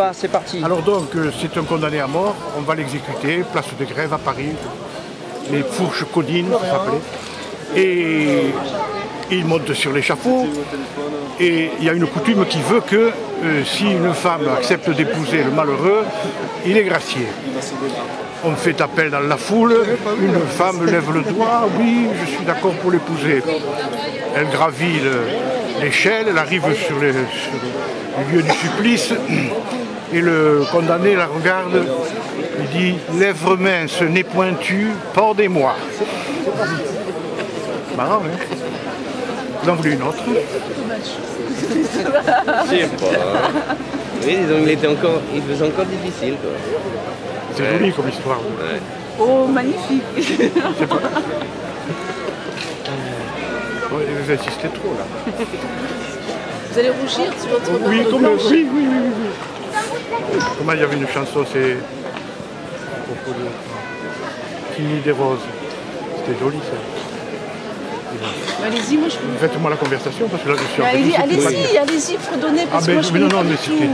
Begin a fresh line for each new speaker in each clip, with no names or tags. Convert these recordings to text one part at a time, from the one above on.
Ah, c'est parti.
Alors donc, euh, c'est un condamné à mort, on va l'exécuter, place de grève à Paris, les fourches codines. Et il monte sur l'échafaud, et il y a une coutume qui veut que euh, si une femme accepte d'épouser le malheureux, il est gracié. On fait appel dans la foule, une femme lève le doigt, oui, je suis d'accord pour l'épouser. Elle gravit le- l'échelle, elle arrive sur le lieu du supplice, et le condamné la regarde, il dit Lèvres minces, nez pointu, pendez-moi. Marrant, hein Vous en voulez une autre
Je sais pas. Oui, disons qu'il était encore, il faisait encore difficile.
C'est joli comme histoire.
Ouais.
Oh, magnifique
Ouais, vous insistez trop là.
Vous allez rougir sur votre
Oui, comme, oui, oui, oui, oui, il y avait une chanson, c'est propos de Tini des roses. C'était joli ça.
Allez-y, moi je peux.
Faites-moi la conversation parce que là je suis
Allez-y, allez-y, allez-y, fredonnez
Ah
parce que
mais,
moi je
mais non, non, mais c'était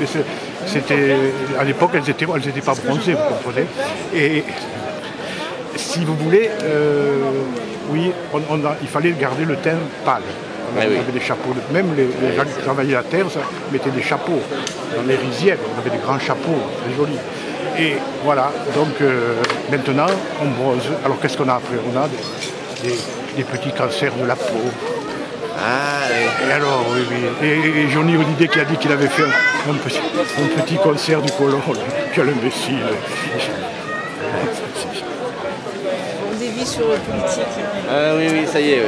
mais c'est- C'était à l'époque elles étaient, elles étaient pas bronzées, vous comprenez. Et si vous voulez, euh, oui, on- on a- il fallait garder le teint pâle. On
oui.
avait des chapeaux, de- même les, les gens qui travaillaient la terre, ça, mettaient des chapeaux. Dans les rizières, on avait des grands chapeaux, très jolis. Et voilà, donc euh, maintenant on bronze. Alors qu'est-ce qu'on a après? On a des, des- des petits cancers de la peau.
Ah, oui.
Et alors, oui, oui. Et, et Johnny Hallyday qui a dit qu'il avait fait un, un petit, un petit concert du colon. Quel imbécile.
On dévie sur le politique.
Ah oui, oui, ça y est, oui.